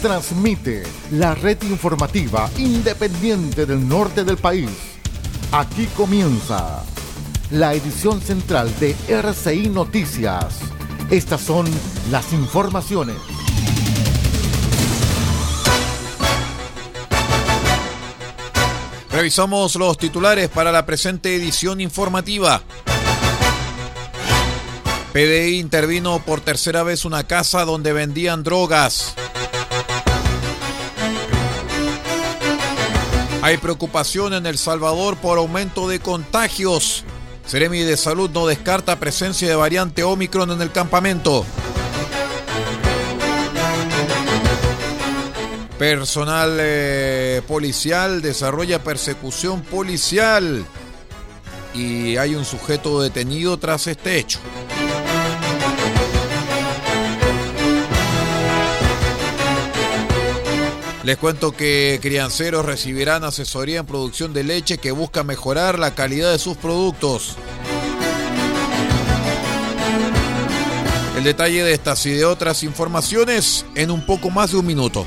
transmite la red informativa independiente del norte del país. Aquí comienza la edición central de RCI Noticias. Estas son las informaciones. Revisamos los titulares para la presente edición informativa. PDI intervino por tercera vez una casa donde vendían drogas. Hay preocupación en El Salvador por aumento de contagios. Seremi de Salud no descarta presencia de variante Omicron en el campamento. Personal eh, policial desarrolla persecución policial y hay un sujeto detenido tras este hecho. Les cuento que crianceros recibirán asesoría en producción de leche que busca mejorar la calidad de sus productos. El detalle de estas y de otras informaciones en un poco más de un minuto.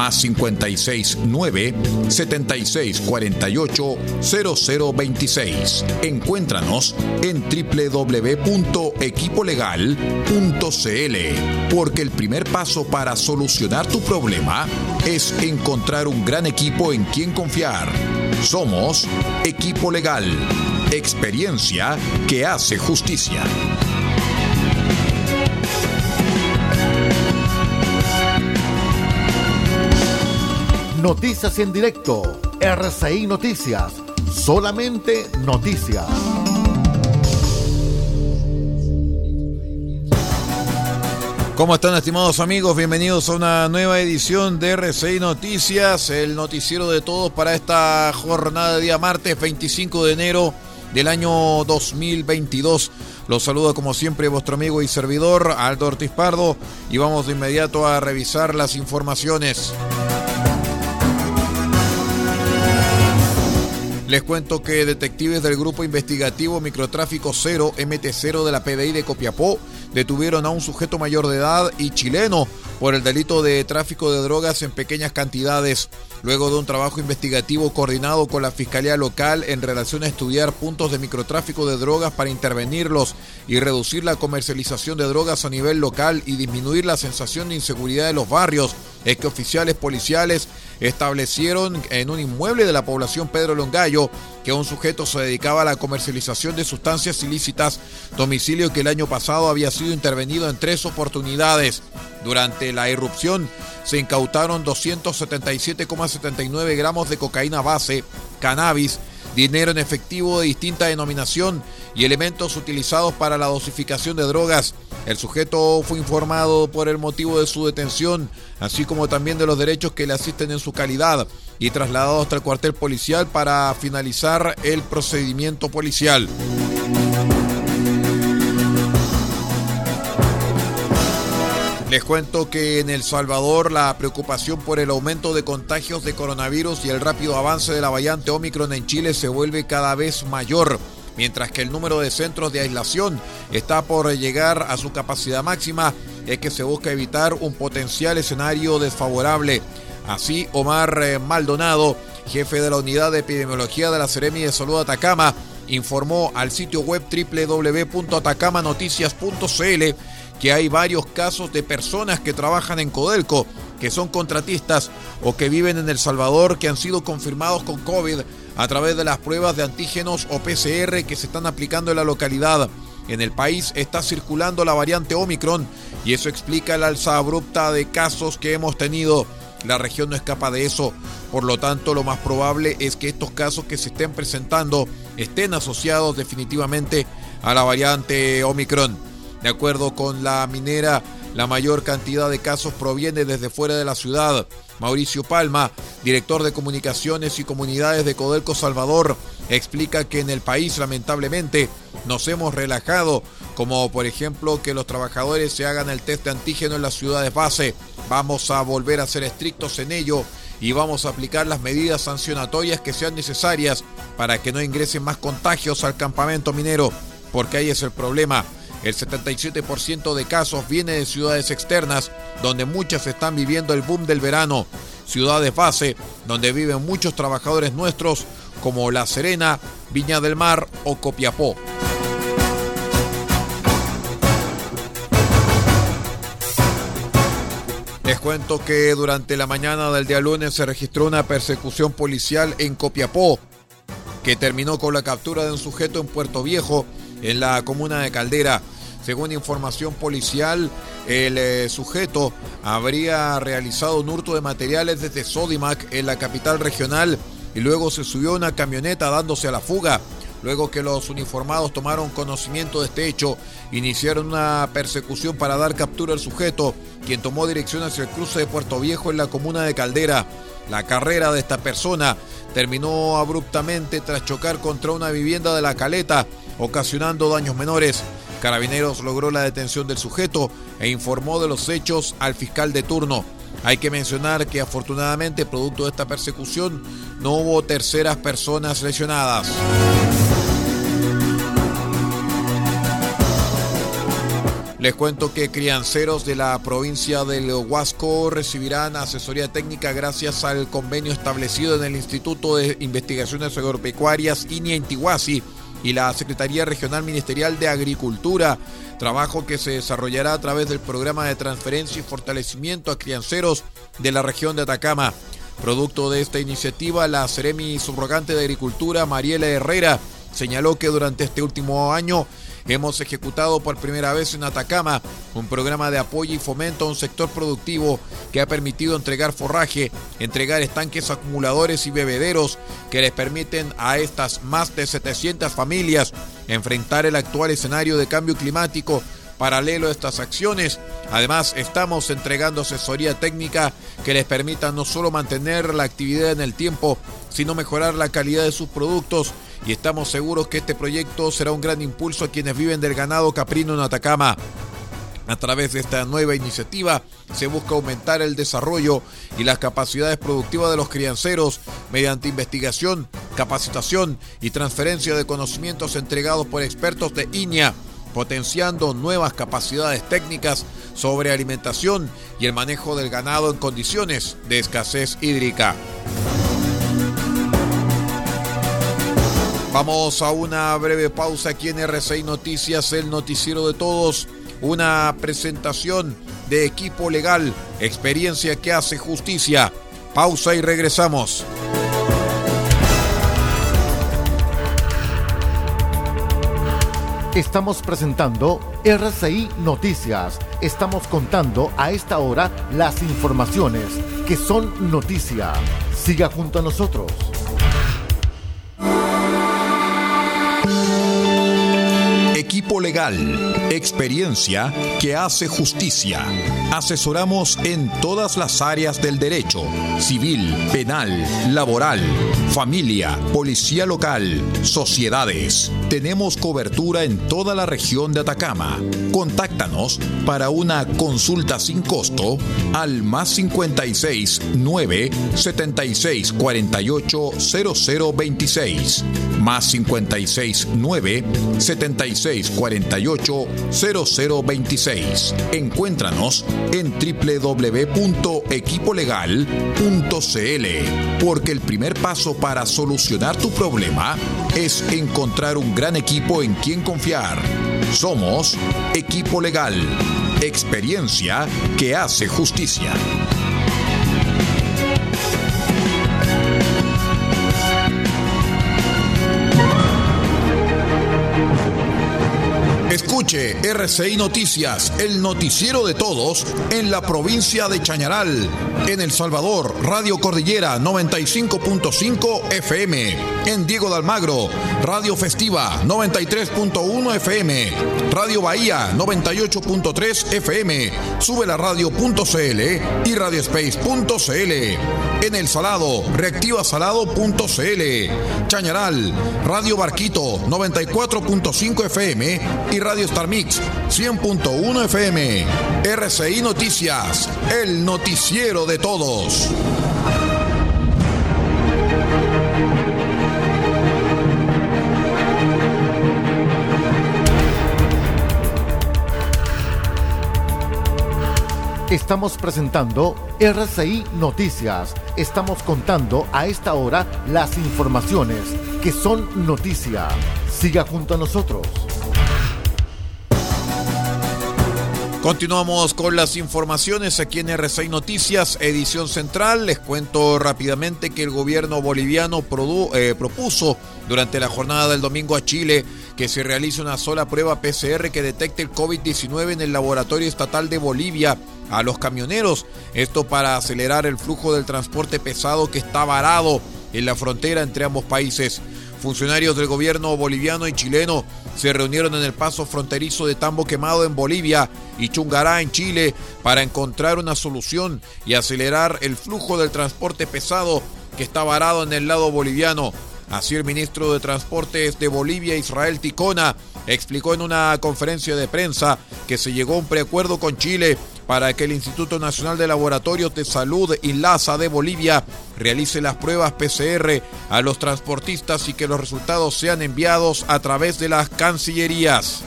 más 56 9 76 48 0026. Encuéntranos en www.equipolegal.cl, porque el primer paso para solucionar tu problema es encontrar un gran equipo en quien confiar. Somos Equipo Legal, experiencia que hace justicia. Noticias en directo RCI Noticias, solamente noticias. ¿Cómo están estimados amigos? Bienvenidos a una nueva edición de RCI Noticias, el noticiero de todos para esta jornada de día martes 25 de enero del año 2022. Los saludo como siempre vuestro amigo y servidor Aldo Ortiz Pardo y vamos de inmediato a revisar las informaciones. Les cuento que detectives del Grupo Investigativo Microtráfico Cero, MT0 de la PDI de Copiapó, detuvieron a un sujeto mayor de edad y chileno por el delito de tráfico de drogas en pequeñas cantidades, luego de un trabajo investigativo coordinado con la Fiscalía Local en relación a estudiar puntos de microtráfico de drogas para intervenirlos y reducir la comercialización de drogas a nivel local y disminuir la sensación de inseguridad de los barrios, es que oficiales policiales establecieron en un inmueble de la población Pedro Longallo que un sujeto se dedicaba a la comercialización de sustancias ilícitas, domicilio que el año pasado había sido intervenido en tres oportunidades. Durante la irrupción se incautaron 277,79 gramos de cocaína base, cannabis, dinero en efectivo de distinta denominación y elementos utilizados para la dosificación de drogas. El sujeto fue informado por el motivo de su detención, así como también de los derechos que le asisten en su calidad, y trasladado hasta el cuartel policial para finalizar el procedimiento policial. Les cuento que en El Salvador la preocupación por el aumento de contagios de coronavirus y el rápido avance de la variante Omicron en Chile se vuelve cada vez mayor, mientras que el número de centros de aislación está por llegar a su capacidad máxima, es que se busca evitar un potencial escenario desfavorable. Así, Omar eh, Maldonado, jefe de la unidad de epidemiología de la Seremi de Salud Atacama, informó al sitio web www.atacamanoticias.cl que hay varios casos de personas que trabajan en Codelco, que son contratistas o que viven en El Salvador, que han sido confirmados con COVID a través de las pruebas de antígenos o PCR que se están aplicando en la localidad. En el país está circulando la variante Omicron y eso explica la alza abrupta de casos que hemos tenido. La región no escapa de eso, por lo tanto lo más probable es que estos casos que se estén presentando estén asociados definitivamente a la variante Omicron. De acuerdo con la minera, la mayor cantidad de casos proviene desde fuera de la ciudad. Mauricio Palma, director de comunicaciones y comunidades de Codelco Salvador, explica que en el país lamentablemente nos hemos relajado, como por ejemplo que los trabajadores se hagan el test de antígeno en las ciudades base. Vamos a volver a ser estrictos en ello y vamos a aplicar las medidas sancionatorias que sean necesarias para que no ingresen más contagios al campamento minero, porque ahí es el problema el 77% de casos viene de ciudades externas, donde muchas están viviendo el boom del verano. Ciudades base, donde viven muchos trabajadores nuestros, como La Serena, Viña del Mar o Copiapó. Les cuento que durante la mañana del día lunes se registró una persecución policial en Copiapó, que terminó con la captura de un sujeto en Puerto Viejo en la comuna de Caldera. Según información policial, el eh, sujeto habría realizado un hurto de materiales desde Sodimac en la capital regional y luego se subió a una camioneta dándose a la fuga. Luego que los uniformados tomaron conocimiento de este hecho, iniciaron una persecución para dar captura al sujeto, quien tomó dirección hacia el cruce de Puerto Viejo en la comuna de Caldera. La carrera de esta persona terminó abruptamente tras chocar contra una vivienda de la Caleta, ocasionando daños menores. Carabineros logró la detención del sujeto e informó de los hechos al fiscal de turno. Hay que mencionar que afortunadamente, producto de esta persecución, no hubo terceras personas lesionadas. Les cuento que crianceros de la provincia del Huasco recibirán asesoría técnica gracias al convenio establecido en el Instituto de Investigaciones Agropecuarias INIA y la Secretaría Regional Ministerial de Agricultura, trabajo que se desarrollará a través del programa de transferencia y fortalecimiento a crianceros de la región de Atacama. Producto de esta iniciativa, la Ceremi Subrogante de Agricultura, Mariela Herrera, señaló que durante este último año hemos ejecutado por primera vez en Atacama un programa de apoyo y fomento a un sector productivo que ha permitido entregar forraje, entregar estanques acumuladores y bebederos que les permiten a estas más de 700 familias enfrentar el actual escenario de cambio climático Paralelo a estas acciones, además estamos entregando asesoría técnica que les permita no solo mantener la actividad en el tiempo, sino mejorar la calidad de sus productos. Y estamos seguros que este proyecto será un gran impulso a quienes viven del ganado caprino en Atacama. A través de esta nueva iniciativa se busca aumentar el desarrollo y las capacidades productivas de los crianceros mediante investigación, capacitación y transferencia de conocimientos entregados por expertos de INEA potenciando nuevas capacidades técnicas sobre alimentación y el manejo del ganado en condiciones de escasez hídrica. Vamos a una breve pausa aquí en RCI Noticias, el noticiero de todos, una presentación de equipo legal, experiencia que hace justicia. Pausa y regresamos. Estamos presentando RCI Noticias. Estamos contando a esta hora las informaciones que son noticia. Siga junto a nosotros. Equipo legal experiencia que hace justicia. Asesoramos en todas las áreas del derecho, civil, penal, laboral, familia, policía local, sociedades. Tenemos cobertura en toda la región de Atacama. Contáctanos para una consulta sin costo al más 56 9 76 48 0026 más 56 9 76 48 0026. Encuéntranos en www.equipolegal.cl porque el primer paso para solucionar tu problema es encontrar un gran equipo en quien confiar. Somos Equipo Legal, experiencia que hace justicia. RCI Noticias, el noticiero de todos en la provincia de Chañaral. En El Salvador, Radio Cordillera 95.5 FM. En Diego de Almagro, Radio Festiva 93.1 FM. Radio Bahía 98.3 FM. Sube la radio.cl y radiospace.cl. En El Salado, reactivasalado.cl. Chañaral, Radio Barquito 94.5 FM y Radio Mix 100.1 FM. RCI Noticias, el noticiero de todos. Estamos presentando RCI Noticias. Estamos contando a esta hora las informaciones que son noticia. Siga junto a nosotros. Continuamos con las informaciones aquí en R6 Noticias, edición central. Les cuento rápidamente que el gobierno boliviano eh, propuso durante la jornada del domingo a Chile que se realice una sola prueba PCR que detecte el COVID-19 en el laboratorio estatal de Bolivia a los camioneros. Esto para acelerar el flujo del transporte pesado que está varado en la frontera entre ambos países. Funcionarios del gobierno boliviano y chileno se reunieron en el paso fronterizo de Tambo Quemado en Bolivia y Chungará en Chile para encontrar una solución y acelerar el flujo del transporte pesado que está varado en el lado boliviano. Así el ministro de Transportes de Bolivia, Israel Ticona, explicó en una conferencia de prensa que se llegó a un preacuerdo con Chile para que el Instituto Nacional de Laboratorios de Salud INLASA de Bolivia realice las pruebas PCR a los transportistas y que los resultados sean enviados a través de las cancillerías.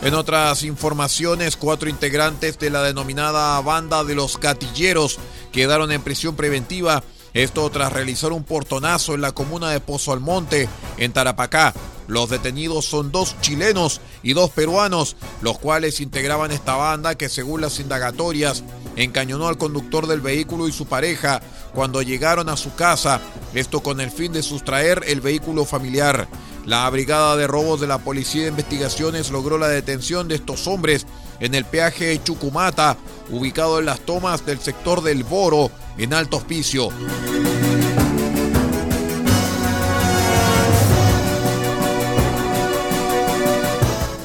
En otras informaciones, cuatro integrantes de la denominada banda de los gatilleros quedaron en prisión preventiva esto tras realizar un portonazo en la comuna de Pozo Almonte, en Tarapacá. Los detenidos son dos chilenos y dos peruanos, los cuales integraban esta banda que según las indagatorias encañonó al conductor del vehículo y su pareja cuando llegaron a su casa, esto con el fin de sustraer el vehículo familiar. La Brigada de Robos de la Policía de Investigaciones logró la detención de estos hombres en el peaje Chucumata, ubicado en las tomas del sector del Boro, en Alto Hospicio.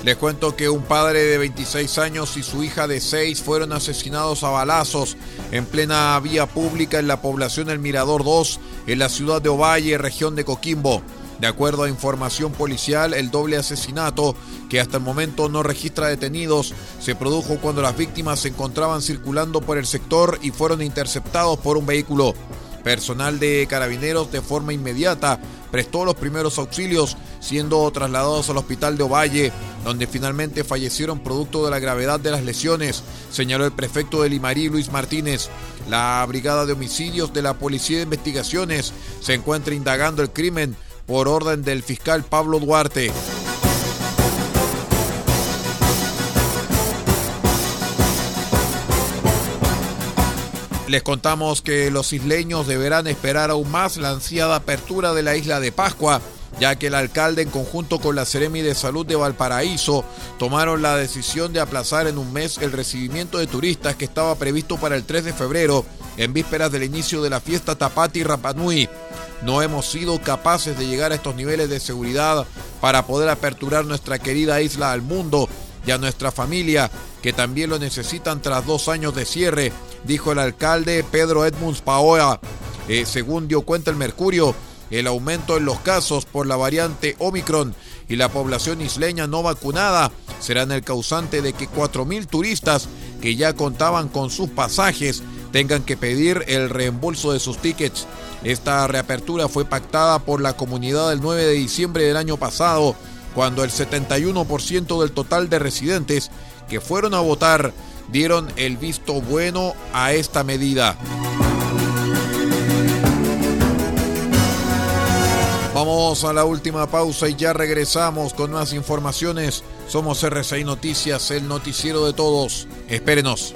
Les cuento que un padre de 26 años y su hija de 6 fueron asesinados a balazos en plena vía pública en la población El Mirador 2, en la ciudad de Ovalle, región de Coquimbo. De acuerdo a información policial, el doble asesinato, que hasta el momento no registra detenidos, se produjo cuando las víctimas se encontraban circulando por el sector y fueron interceptados por un vehículo. Personal de carabineros de forma inmediata prestó los primeros auxilios, siendo trasladados al hospital de Ovalle, donde finalmente fallecieron producto de la gravedad de las lesiones, señaló el prefecto de Limarí, Luis Martínez. La Brigada de Homicidios de la Policía de Investigaciones se encuentra indagando el crimen por orden del fiscal Pablo Duarte. Les contamos que los isleños deberán esperar aún más la ansiada apertura de la isla de Pascua, ya que el alcalde en conjunto con la Seremi de Salud de Valparaíso tomaron la decisión de aplazar en un mes el recibimiento de turistas que estaba previsto para el 3 de febrero en vísperas del inicio de la fiesta Tapati Rapanui. No hemos sido capaces de llegar a estos niveles de seguridad para poder aperturar nuestra querida isla al mundo y a nuestra familia, que también lo necesitan tras dos años de cierre, dijo el alcalde Pedro Edmunds Paoa. Eh, según dio cuenta el Mercurio, el aumento en los casos por la variante Omicron y la población isleña no vacunada serán el causante de que 4.000 turistas que ya contaban con sus pasajes tengan que pedir el reembolso de sus tickets. Esta reapertura fue pactada por la comunidad el 9 de diciembre del año pasado, cuando el 71% del total de residentes que fueron a votar dieron el visto bueno a esta medida. Vamos a la última pausa y ya regresamos con más informaciones. Somos RCI Noticias, el noticiero de todos. Espérenos.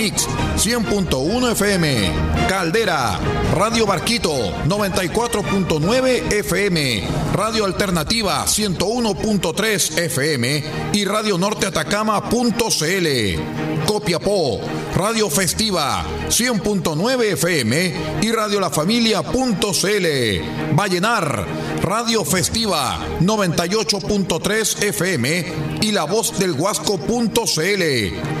Mix 100.1 FM. Caldera, Radio Barquito 94.9 FM. Radio Alternativa 101.3 FM y Radio Norte Atacama.cl. Copiapó, Radio Festiva 100.9 FM y Radio La Familia.cl. Vallenar, Radio Festiva 98.3 FM y La Voz del Huasco.cl.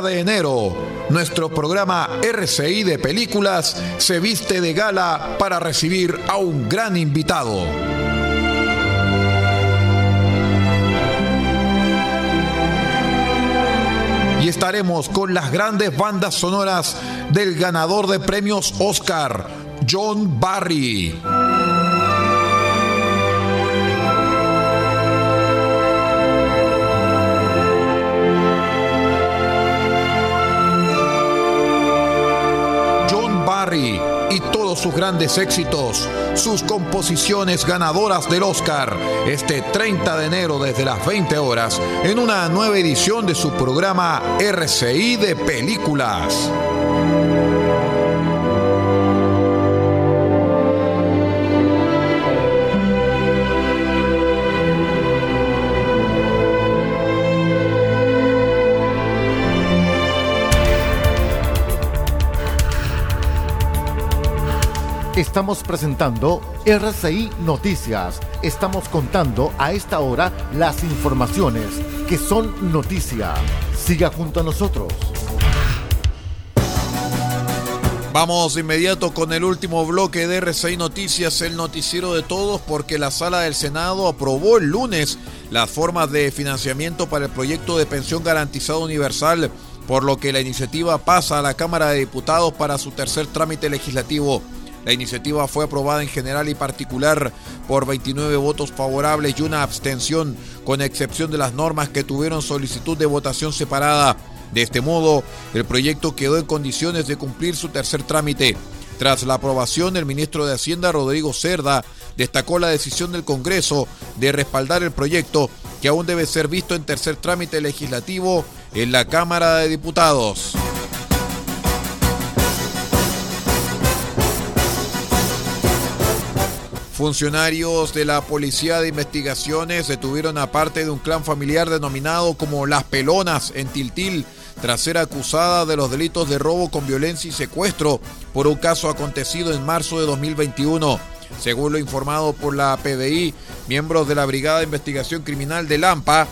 30 de enero, nuestro programa RCI de Películas se viste de gala para recibir a un gran invitado. Y estaremos con las grandes bandas sonoras del ganador de premios Oscar, John Barry. Y todos sus grandes éxitos, sus composiciones ganadoras del Oscar, este 30 de enero desde las 20 horas, en una nueva edición de su programa RCI de Películas. Estamos presentando RCI Noticias. Estamos contando a esta hora las informaciones que son noticia. Siga junto a nosotros. Vamos de inmediato con el último bloque de RCI Noticias, el noticiero de todos, porque la sala del Senado aprobó el lunes las formas de financiamiento para el proyecto de pensión garantizada universal, por lo que la iniciativa pasa a la Cámara de Diputados para su tercer trámite legislativo. La iniciativa fue aprobada en general y particular por 29 votos favorables y una abstención, con excepción de las normas que tuvieron solicitud de votación separada. De este modo, el proyecto quedó en condiciones de cumplir su tercer trámite. Tras la aprobación, el ministro de Hacienda, Rodrigo Cerda, destacó la decisión del Congreso de respaldar el proyecto, que aún debe ser visto en tercer trámite legislativo en la Cámara de Diputados. Funcionarios de la Policía de Investigaciones detuvieron a parte de un clan familiar denominado como Las Pelonas en Tiltil tras ser acusada de los delitos de robo con violencia y secuestro por un caso acontecido en marzo de 2021. Según lo informado por la PDI, miembros de la Brigada de Investigación Criminal de Lampa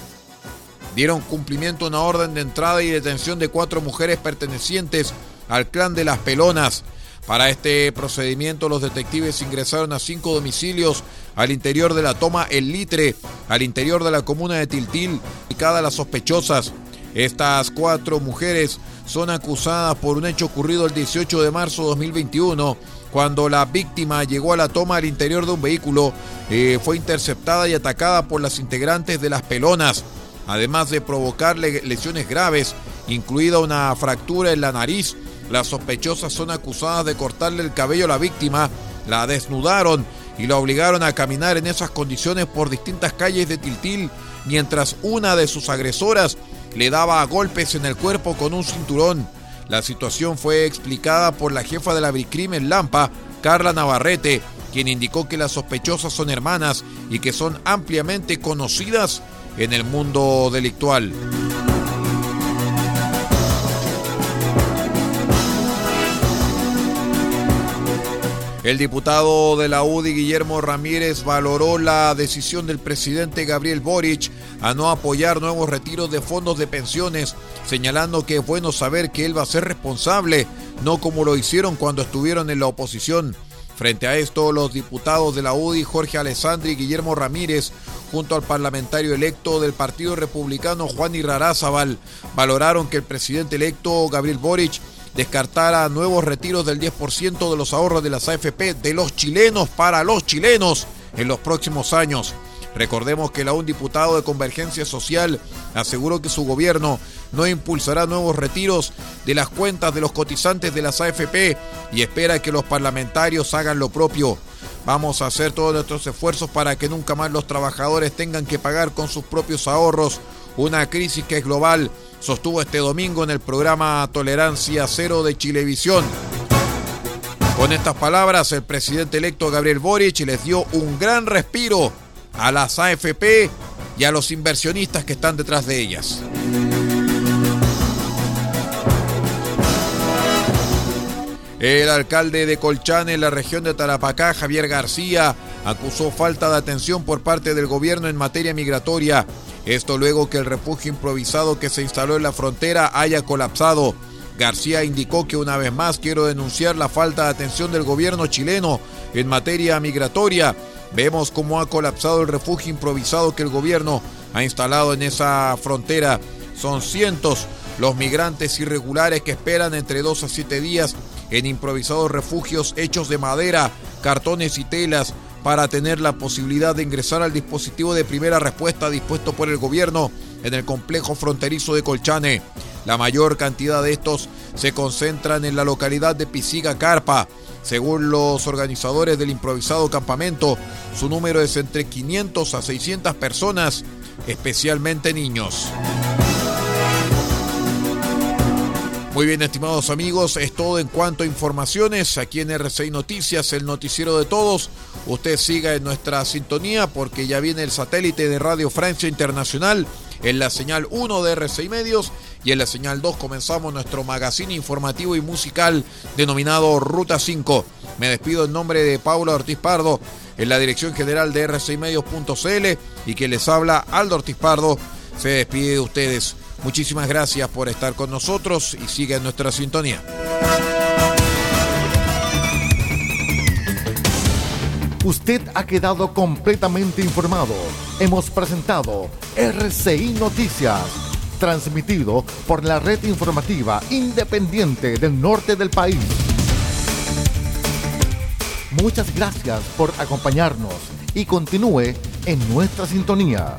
dieron cumplimiento a una orden de entrada y detención de cuatro mujeres pertenecientes al clan de las Pelonas. Para este procedimiento, los detectives ingresaron a cinco domicilios al interior de la toma El Litre, al interior de la comuna de Tiltil, y cada las sospechosas. Estas cuatro mujeres son acusadas por un hecho ocurrido el 18 de marzo de 2021, cuando la víctima llegó a la toma al interior de un vehículo, eh, fue interceptada y atacada por las integrantes de las pelonas, además de provocarle lesiones graves, incluida una fractura en la nariz las sospechosas son acusadas de cortarle el cabello a la víctima, la desnudaron y la obligaron a caminar en esas condiciones por distintas calles de Tiltil, mientras una de sus agresoras le daba golpes en el cuerpo con un cinturón. La situación fue explicada por la jefa de la Bricrimen Lampa, Carla Navarrete, quien indicó que las sospechosas son hermanas y que son ampliamente conocidas en el mundo delictual. El diputado de la UDI, Guillermo Ramírez, valoró la decisión del presidente Gabriel Boric a no apoyar nuevos retiros de fondos de pensiones, señalando que es bueno saber que él va a ser responsable, no como lo hicieron cuando estuvieron en la oposición. Frente a esto, los diputados de la UDI, Jorge Alessandri y Guillermo Ramírez, junto al parlamentario electo del Partido Republicano, Juan Irrarázaval, valoraron que el presidente electo, Gabriel Boric, descartara nuevos retiros del 10% de los ahorros de las AFP de los chilenos para los chilenos en los próximos años. Recordemos que la un diputado de Convergencia Social aseguró que su gobierno no impulsará nuevos retiros de las cuentas de los cotizantes de las AFP y espera que los parlamentarios hagan lo propio. Vamos a hacer todos nuestros esfuerzos para que nunca más los trabajadores tengan que pagar con sus propios ahorros una crisis que es global sostuvo este domingo en el programa Tolerancia Cero de Chilevisión. Con estas palabras, el presidente electo Gabriel Boric les dio un gran respiro a las AFP y a los inversionistas que están detrás de ellas. El alcalde de Colchane, en la región de Tarapacá, Javier García, acusó falta de atención por parte del gobierno en materia migratoria esto luego que el refugio improvisado que se instaló en la frontera haya colapsado. García indicó que una vez más quiero denunciar la falta de atención del gobierno chileno en materia migratoria. Vemos cómo ha colapsado el refugio improvisado que el gobierno ha instalado en esa frontera. Son cientos los migrantes irregulares que esperan entre dos a siete días en improvisados refugios hechos de madera, cartones y telas para tener la posibilidad de ingresar al dispositivo de primera respuesta dispuesto por el gobierno en el complejo fronterizo de Colchane. La mayor cantidad de estos se concentran en la localidad de Pisiga Carpa. Según los organizadores del improvisado campamento, su número es entre 500 a 600 personas, especialmente niños. Muy bien, estimados amigos, es todo en cuanto a informaciones aquí en RCI Noticias, el noticiero de todos. Usted siga en nuestra sintonía porque ya viene el satélite de Radio Francia Internacional en la señal 1 de RCI Medios y en la señal 2 comenzamos nuestro magazine informativo y musical denominado Ruta 5. Me despido en nombre de Paula Ortiz Pardo en la dirección general de rcimedios.cl y que les habla Aldo Ortiz Pardo. Se despide de ustedes. Muchísimas gracias por estar con nosotros y sigue en nuestra sintonía. Usted ha quedado completamente informado. Hemos presentado RCI Noticias, transmitido por la red informativa independiente del norte del país. Muchas gracias por acompañarnos y continúe en nuestra sintonía.